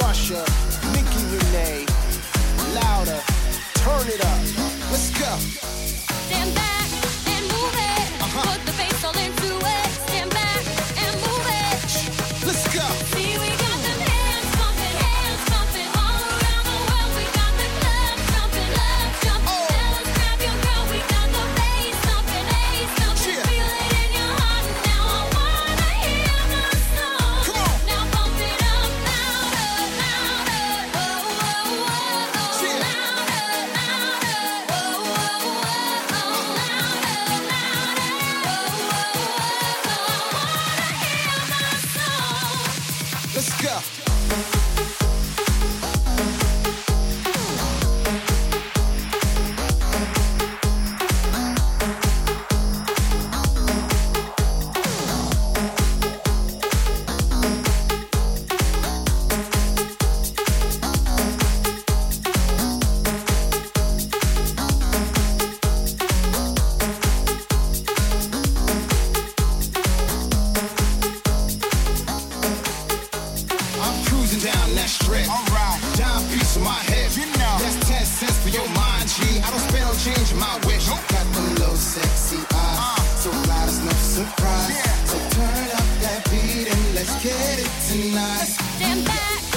Russia, Nicki Renee. Louder, turn it up. Strip. Alright. Down piece of my hip. You know. That's 10 cents for your mind, G. I don't spend no change in my wish. Got them little sexy eyes. Uh. So fly, there's no surprise. So turn up that beat and let's get it tonight. Stand back